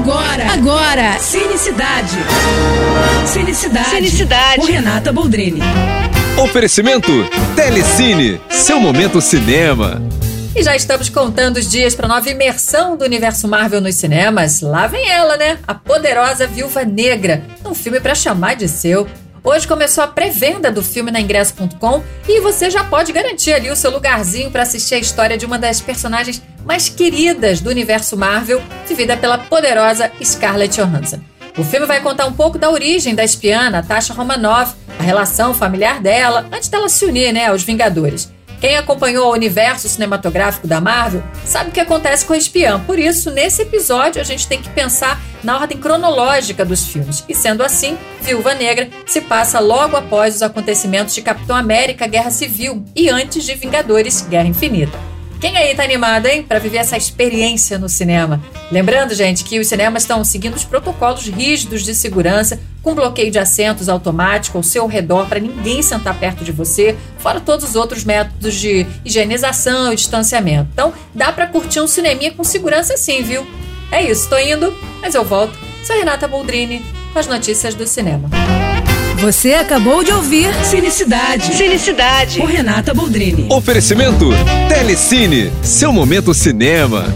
Agora, agora, Cinecidade. Cinecidade. Cinecidade. Com Renata Boldrini. Oferecimento Telecine, seu momento cinema. E já estamos contando os dias para nova imersão do universo Marvel nos cinemas. Lá vem ela, né? A poderosa Viúva Negra, um filme para chamar de seu. Hoje começou a pré-venda do filme na ingresso.com e você já pode garantir ali o seu lugarzinho para assistir a história de uma das personagens mais queridas do universo Marvel, vivida pela poderosa Scarlett Johansson. O filme vai contar um pouco da origem da espiã Natasha Romanoff, a relação familiar dela, antes dela se unir né, aos Vingadores. Quem acompanhou o universo cinematográfico da Marvel sabe o que acontece com a espiã. Por isso, nesse episódio, a gente tem que pensar na ordem cronológica dos filmes. E sendo assim, Viúva Negra se passa logo após os acontecimentos de Capitão América Guerra Civil e antes de Vingadores Guerra Infinita. Quem aí tá animado, hein, para viver essa experiência no cinema? Lembrando, gente, que os cinemas estão seguindo os protocolos rígidos de segurança, com bloqueio de assentos automático ao seu redor para ninguém sentar perto de você, fora todos os outros métodos de higienização e distanciamento. Então, dá para curtir um cineminha com segurança sim, viu? É isso, tô indo, mas eu volto. Sou Renata Boldrini com as notícias do cinema. Você acabou de ouvir Cinecidade. Cinecidade. Com Renata Boldrini. Oferecimento Telecine, seu momento cinema.